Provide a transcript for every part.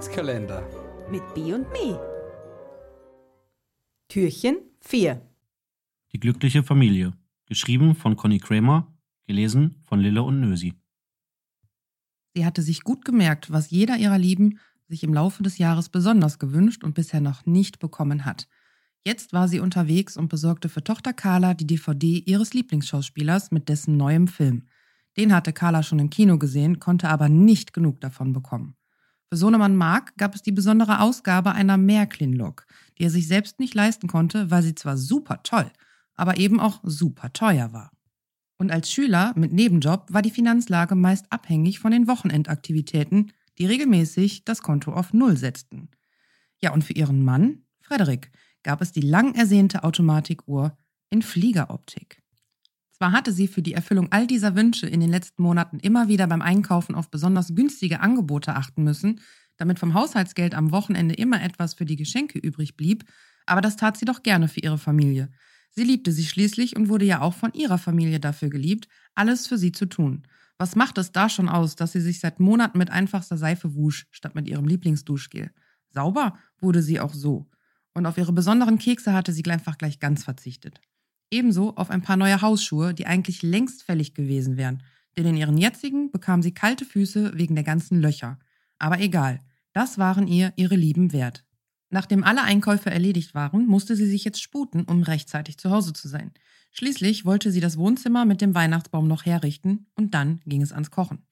Adventskalender mit B und Me. Türchen 4. Die glückliche Familie. Geschrieben von Conny Kramer, gelesen von Lille und Nösi. Sie hatte sich gut gemerkt, was jeder ihrer Lieben sich im Laufe des Jahres besonders gewünscht und bisher noch nicht bekommen hat. Jetzt war sie unterwegs und besorgte für Tochter Carla die DVD ihres Lieblingsschauspielers mit dessen neuem Film. Den hatte Carla schon im Kino gesehen, konnte aber nicht genug davon bekommen. Für Sohnemann Mark gab es die besondere Ausgabe einer Märklin-Lok, die er sich selbst nicht leisten konnte, weil sie zwar super toll, aber eben auch super teuer war. Und als Schüler mit Nebenjob war die Finanzlage meist abhängig von den Wochenendaktivitäten, die regelmäßig das Konto auf Null setzten. Ja, und für ihren Mann, Frederik, gab es die lang ersehnte Automatikuhr in Fliegeroptik. Zwar hatte sie für die Erfüllung all dieser Wünsche in den letzten Monaten immer wieder beim Einkaufen auf besonders günstige Angebote achten müssen, damit vom Haushaltsgeld am Wochenende immer etwas für die Geschenke übrig blieb, aber das tat sie doch gerne für ihre Familie. Sie liebte sie schließlich und wurde ja auch von ihrer Familie dafür geliebt, alles für sie zu tun. Was macht es da schon aus, dass sie sich seit Monaten mit einfachster Seife wusch, statt mit ihrem Lieblingsduschgel? Sauber wurde sie auch so und auf ihre besonderen Kekse hatte sie einfach gleich ganz verzichtet. Ebenso auf ein paar neue Hausschuhe, die eigentlich längst fällig gewesen wären, denn in ihren jetzigen bekam sie kalte Füße wegen der ganzen Löcher. Aber egal, das waren ihr ihre Lieben wert. Nachdem alle Einkäufe erledigt waren, musste sie sich jetzt sputen, um rechtzeitig zu Hause zu sein. Schließlich wollte sie das Wohnzimmer mit dem Weihnachtsbaum noch herrichten und dann ging es ans Kochen.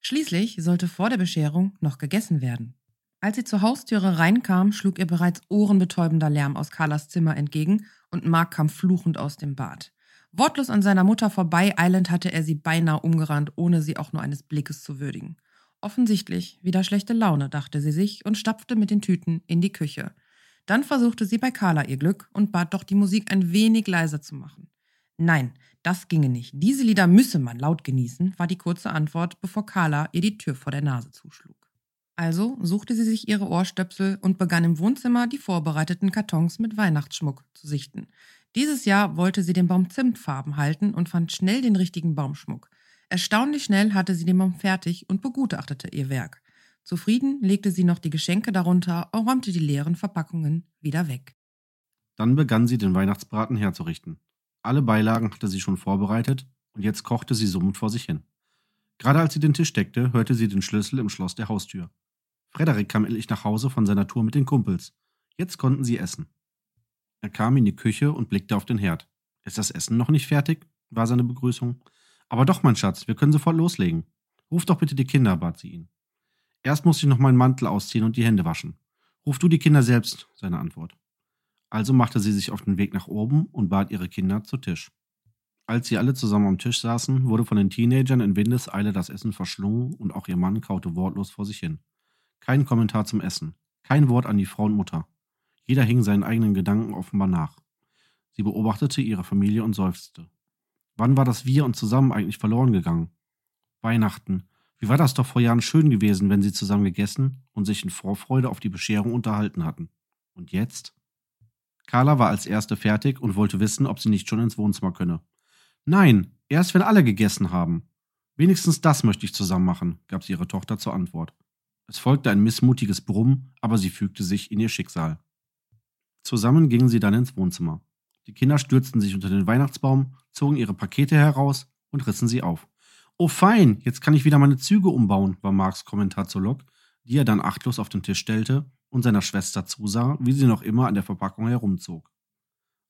Schließlich sollte vor der Bescherung noch gegessen werden. Als sie zur Haustüre reinkam, schlug ihr bereits ohrenbetäubender Lärm aus Carlas Zimmer entgegen und Mark kam fluchend aus dem Bad. Wortlos an seiner Mutter vorbei eilend hatte er sie beinahe umgerannt, ohne sie auch nur eines Blickes zu würdigen. Offensichtlich wieder schlechte Laune, dachte sie sich und stapfte mit den Tüten in die Küche. Dann versuchte sie bei Carla ihr Glück und bat doch die Musik ein wenig leiser zu machen. Nein, das ginge nicht. Diese Lieder müsse man laut genießen, war die kurze Antwort, bevor Carla ihr die Tür vor der Nase zuschlug. Also suchte sie sich ihre Ohrstöpsel und begann im Wohnzimmer die vorbereiteten Kartons mit Weihnachtsschmuck zu sichten. Dieses Jahr wollte sie den Baum Zimtfarben halten und fand schnell den richtigen Baumschmuck. Erstaunlich schnell hatte sie den Baum fertig und begutachtete ihr Werk. Zufrieden legte sie noch die Geschenke darunter und räumte die leeren Verpackungen wieder weg. Dann begann sie den Weihnachtsbraten herzurichten. Alle Beilagen hatte sie schon vorbereitet und jetzt kochte sie summend vor sich hin. Gerade als sie den Tisch deckte, hörte sie den Schlüssel im Schloss der Haustür. Frederik kam endlich nach Hause von seiner Tour mit den Kumpels. Jetzt konnten sie essen. Er kam in die Küche und blickte auf den Herd. Ist das Essen noch nicht fertig? war seine Begrüßung. Aber doch, mein Schatz, wir können sofort loslegen. Ruf doch bitte die Kinder, bat sie ihn. Erst muss ich noch meinen Mantel ausziehen und die Hände waschen. Ruf du die Kinder selbst, seine Antwort. Also machte sie sich auf den Weg nach oben und bat ihre Kinder zu Tisch. Als sie alle zusammen am Tisch saßen, wurde von den Teenagern in Windeseile das Essen verschlungen und auch ihr Mann kaute wortlos vor sich hin. Kein Kommentar zum Essen. Kein Wort an die Frau und Mutter. Jeder hing seinen eigenen Gedanken offenbar nach. Sie beobachtete ihre Familie und seufzte. Wann war das Wir und zusammen eigentlich verloren gegangen? Weihnachten. Wie war das doch vor Jahren schön gewesen, wenn sie zusammen gegessen und sich in Vorfreude auf die Bescherung unterhalten hatten. Und jetzt? Carla war als erste fertig und wollte wissen, ob sie nicht schon ins Wohnzimmer könne. Nein, erst wenn alle gegessen haben. Wenigstens das möchte ich zusammen machen, gab sie ihre Tochter zur Antwort. Es folgte ein missmutiges Brummen, aber sie fügte sich in ihr Schicksal. Zusammen gingen sie dann ins Wohnzimmer. Die Kinder stürzten sich unter den Weihnachtsbaum, zogen ihre Pakete heraus und rissen sie auf. Oh fein, jetzt kann ich wieder meine Züge umbauen, war Marks Kommentar zur Lok, die er dann achtlos auf den Tisch stellte und seiner Schwester zusah, wie sie noch immer an der Verpackung herumzog.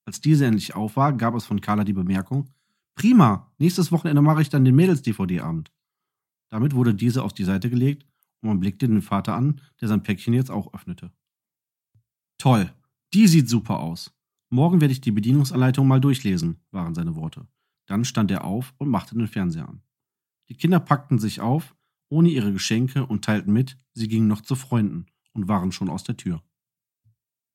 Als diese endlich auf war, gab es von Carla die Bemerkung, Prima, nächstes Wochenende mache ich dann den Mädels-DVD-Abend. Damit wurde diese auf die Seite gelegt und man blickte den Vater an, der sein Päckchen jetzt auch öffnete. Toll, die sieht super aus. Morgen werde ich die Bedienungsanleitung mal durchlesen, waren seine Worte. Dann stand er auf und machte den Fernseher an. Die Kinder packten sich auf, ohne ihre Geschenke und teilten mit, sie gingen noch zu Freunden und waren schon aus der Tür.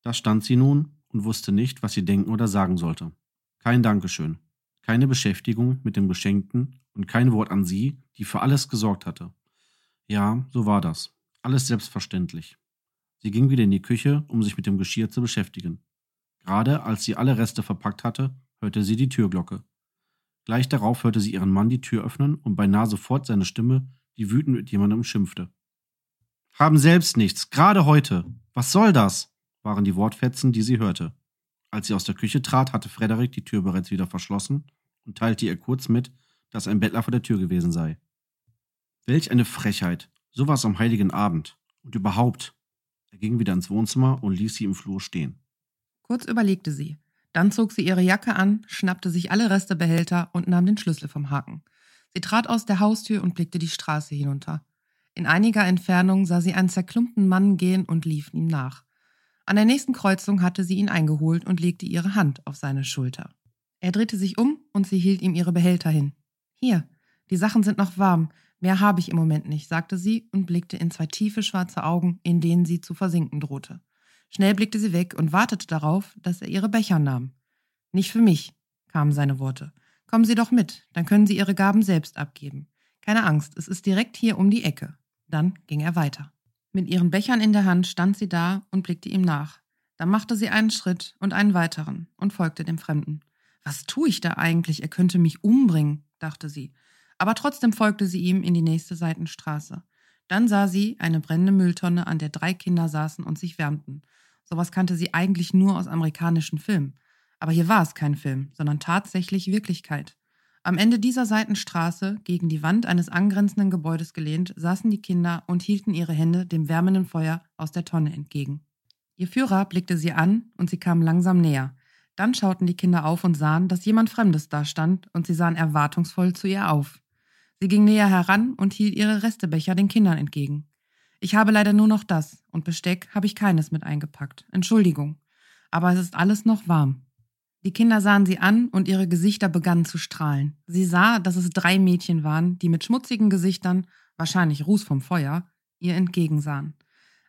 Da stand sie nun und wusste nicht, was sie denken oder sagen sollte. Kein Dankeschön, keine Beschäftigung mit dem Geschenkten und kein Wort an sie, die für alles gesorgt hatte. Ja, so war das. Alles selbstverständlich. Sie ging wieder in die Küche, um sich mit dem Geschirr zu beschäftigen. Gerade als sie alle Reste verpackt hatte, hörte sie die Türglocke. Gleich darauf hörte sie ihren Mann die Tür öffnen und beinahe sofort seine Stimme, die wütend mit jemandem schimpfte. Haben selbst nichts, gerade heute. Was soll das? waren die Wortfetzen, die sie hörte. Als sie aus der Küche trat, hatte Frederik die Tür bereits wieder verschlossen und teilte ihr kurz mit, dass ein Bettler vor der Tür gewesen sei. Welch eine Frechheit. Sowas am heiligen Abend. Und überhaupt. Er ging wieder ins Wohnzimmer und ließ sie im Flur stehen. Kurz überlegte sie. Dann zog sie ihre Jacke an, schnappte sich alle Restebehälter und nahm den Schlüssel vom Haken. Sie trat aus der Haustür und blickte die Straße hinunter. In einiger Entfernung sah sie einen zerklumpten Mann gehen und lief ihm nach. An der nächsten Kreuzung hatte sie ihn eingeholt und legte ihre Hand auf seine Schulter. Er drehte sich um und sie hielt ihm ihre Behälter hin. Hier, die Sachen sind noch warm. Mehr habe ich im Moment nicht, sagte sie und blickte in zwei tiefe schwarze Augen, in denen sie zu versinken drohte. Schnell blickte sie weg und wartete darauf, dass er ihre Becher nahm. Nicht für mich, kamen seine Worte. Kommen Sie doch mit, dann können Sie Ihre Gaben selbst abgeben. Keine Angst, es ist direkt hier um die Ecke. Dann ging er weiter. Mit ihren Bechern in der Hand stand sie da und blickte ihm nach. Dann machte sie einen Schritt und einen weiteren und folgte dem Fremden. Was tue ich da eigentlich? Er könnte mich umbringen, dachte sie. Aber trotzdem folgte sie ihm in die nächste Seitenstraße. Dann sah sie eine brennende Mülltonne, an der drei Kinder saßen und sich wärmten. Sowas kannte sie eigentlich nur aus amerikanischen Filmen. Aber hier war es kein Film, sondern tatsächlich Wirklichkeit. Am Ende dieser Seitenstraße, gegen die Wand eines angrenzenden Gebäudes gelehnt, saßen die Kinder und hielten ihre Hände dem wärmenden Feuer aus der Tonne entgegen. Ihr Führer blickte sie an und sie kamen langsam näher. Dann schauten die Kinder auf und sahen, dass jemand Fremdes da stand, und sie sahen erwartungsvoll zu ihr auf. Sie ging näher heran und hielt ihre Restebecher den Kindern entgegen. Ich habe leider nur noch das, und Besteck habe ich keines mit eingepackt. Entschuldigung. Aber es ist alles noch warm. Die Kinder sahen sie an und ihre Gesichter begannen zu strahlen. Sie sah, dass es drei Mädchen waren, die mit schmutzigen Gesichtern, wahrscheinlich Ruß vom Feuer, ihr entgegensahen.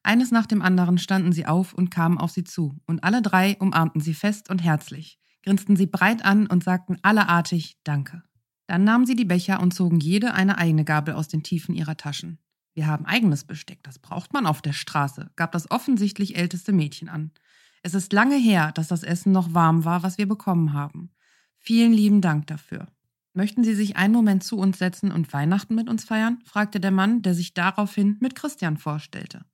Eines nach dem anderen standen sie auf und kamen auf sie zu, und alle drei umarmten sie fest und herzlich, grinsten sie breit an und sagten allerartig Danke. Dann nahmen sie die Becher und zogen jede eine eigene Gabel aus den Tiefen ihrer Taschen. Wir haben eigenes Besteck, das braucht man auf der Straße, gab das offensichtlich älteste Mädchen an. Es ist lange her, dass das Essen noch warm war, was wir bekommen haben. Vielen lieben Dank dafür. Möchten Sie sich einen Moment zu uns setzen und Weihnachten mit uns feiern? fragte der Mann, der sich daraufhin mit Christian vorstellte.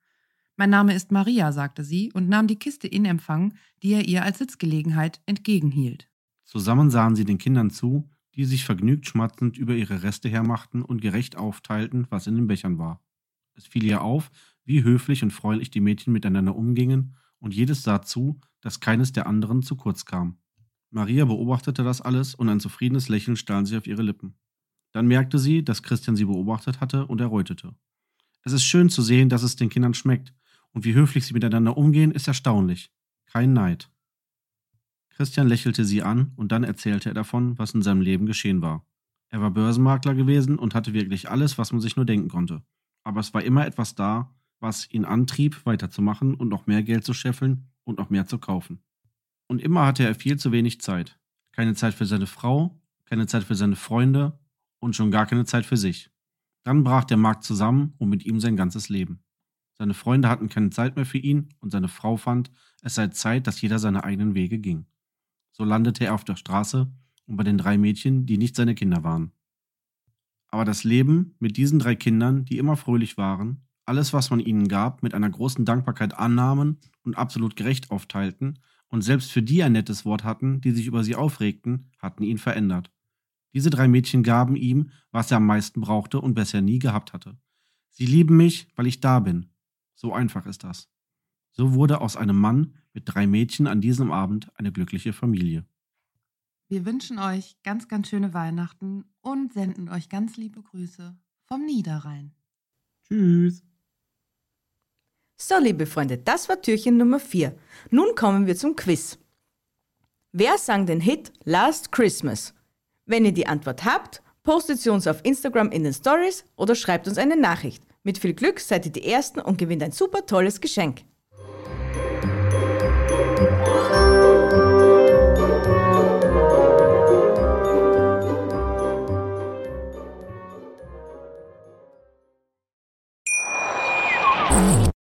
Mein Name ist Maria, sagte sie und nahm die Kiste in Empfang, die er ihr als Sitzgelegenheit entgegenhielt. Zusammen sahen sie den Kindern zu, die sich vergnügt schmatzend über ihre Reste hermachten und gerecht aufteilten, was in den Bechern war. Es fiel ihr auf, wie höflich und freundlich die Mädchen miteinander umgingen und jedes sah zu, dass keines der anderen zu kurz kam. Maria beobachtete das alles und ein zufriedenes Lächeln stahl sich auf ihre Lippen. Dann merkte sie, dass Christian sie beobachtet hatte und errötete. Es ist schön zu sehen, dass es den Kindern schmeckt, und wie höflich sie miteinander umgehen, ist erstaunlich. Kein Neid. Christian lächelte sie an und dann erzählte er davon, was in seinem Leben geschehen war. Er war Börsenmakler gewesen und hatte wirklich alles, was man sich nur denken konnte. Aber es war immer etwas da, was ihn antrieb, weiterzumachen und noch mehr Geld zu scheffeln und noch mehr zu kaufen. Und immer hatte er viel zu wenig Zeit. Keine Zeit für seine Frau, keine Zeit für seine Freunde und schon gar keine Zeit für sich. Dann brach der Markt zusammen und mit ihm sein ganzes Leben. Seine Freunde hatten keine Zeit mehr für ihn und seine Frau fand, es sei Zeit, dass jeder seine eigenen Wege ging. So landete er auf der Straße und bei den drei Mädchen, die nicht seine Kinder waren. Aber das Leben mit diesen drei Kindern, die immer fröhlich waren, alles, was man ihnen gab, mit einer großen Dankbarkeit annahmen und absolut gerecht aufteilten und selbst für die ein nettes Wort hatten, die sich über sie aufregten, hatten ihn verändert. Diese drei Mädchen gaben ihm, was er am meisten brauchte und bisher nie gehabt hatte. Sie lieben mich, weil ich da bin. So einfach ist das. So wurde aus einem Mann mit drei Mädchen an diesem Abend eine glückliche Familie. Wir wünschen euch ganz, ganz schöne Weihnachten und senden euch ganz liebe Grüße vom Niederrhein. Tschüss. So, liebe Freunde, das war Türchen Nummer 4. Nun kommen wir zum Quiz. Wer sang den Hit Last Christmas? Wenn ihr die Antwort habt, postet sie uns auf Instagram in den Stories oder schreibt uns eine Nachricht. Mit viel Glück seid ihr die Ersten und gewinnt ein super tolles Geschenk.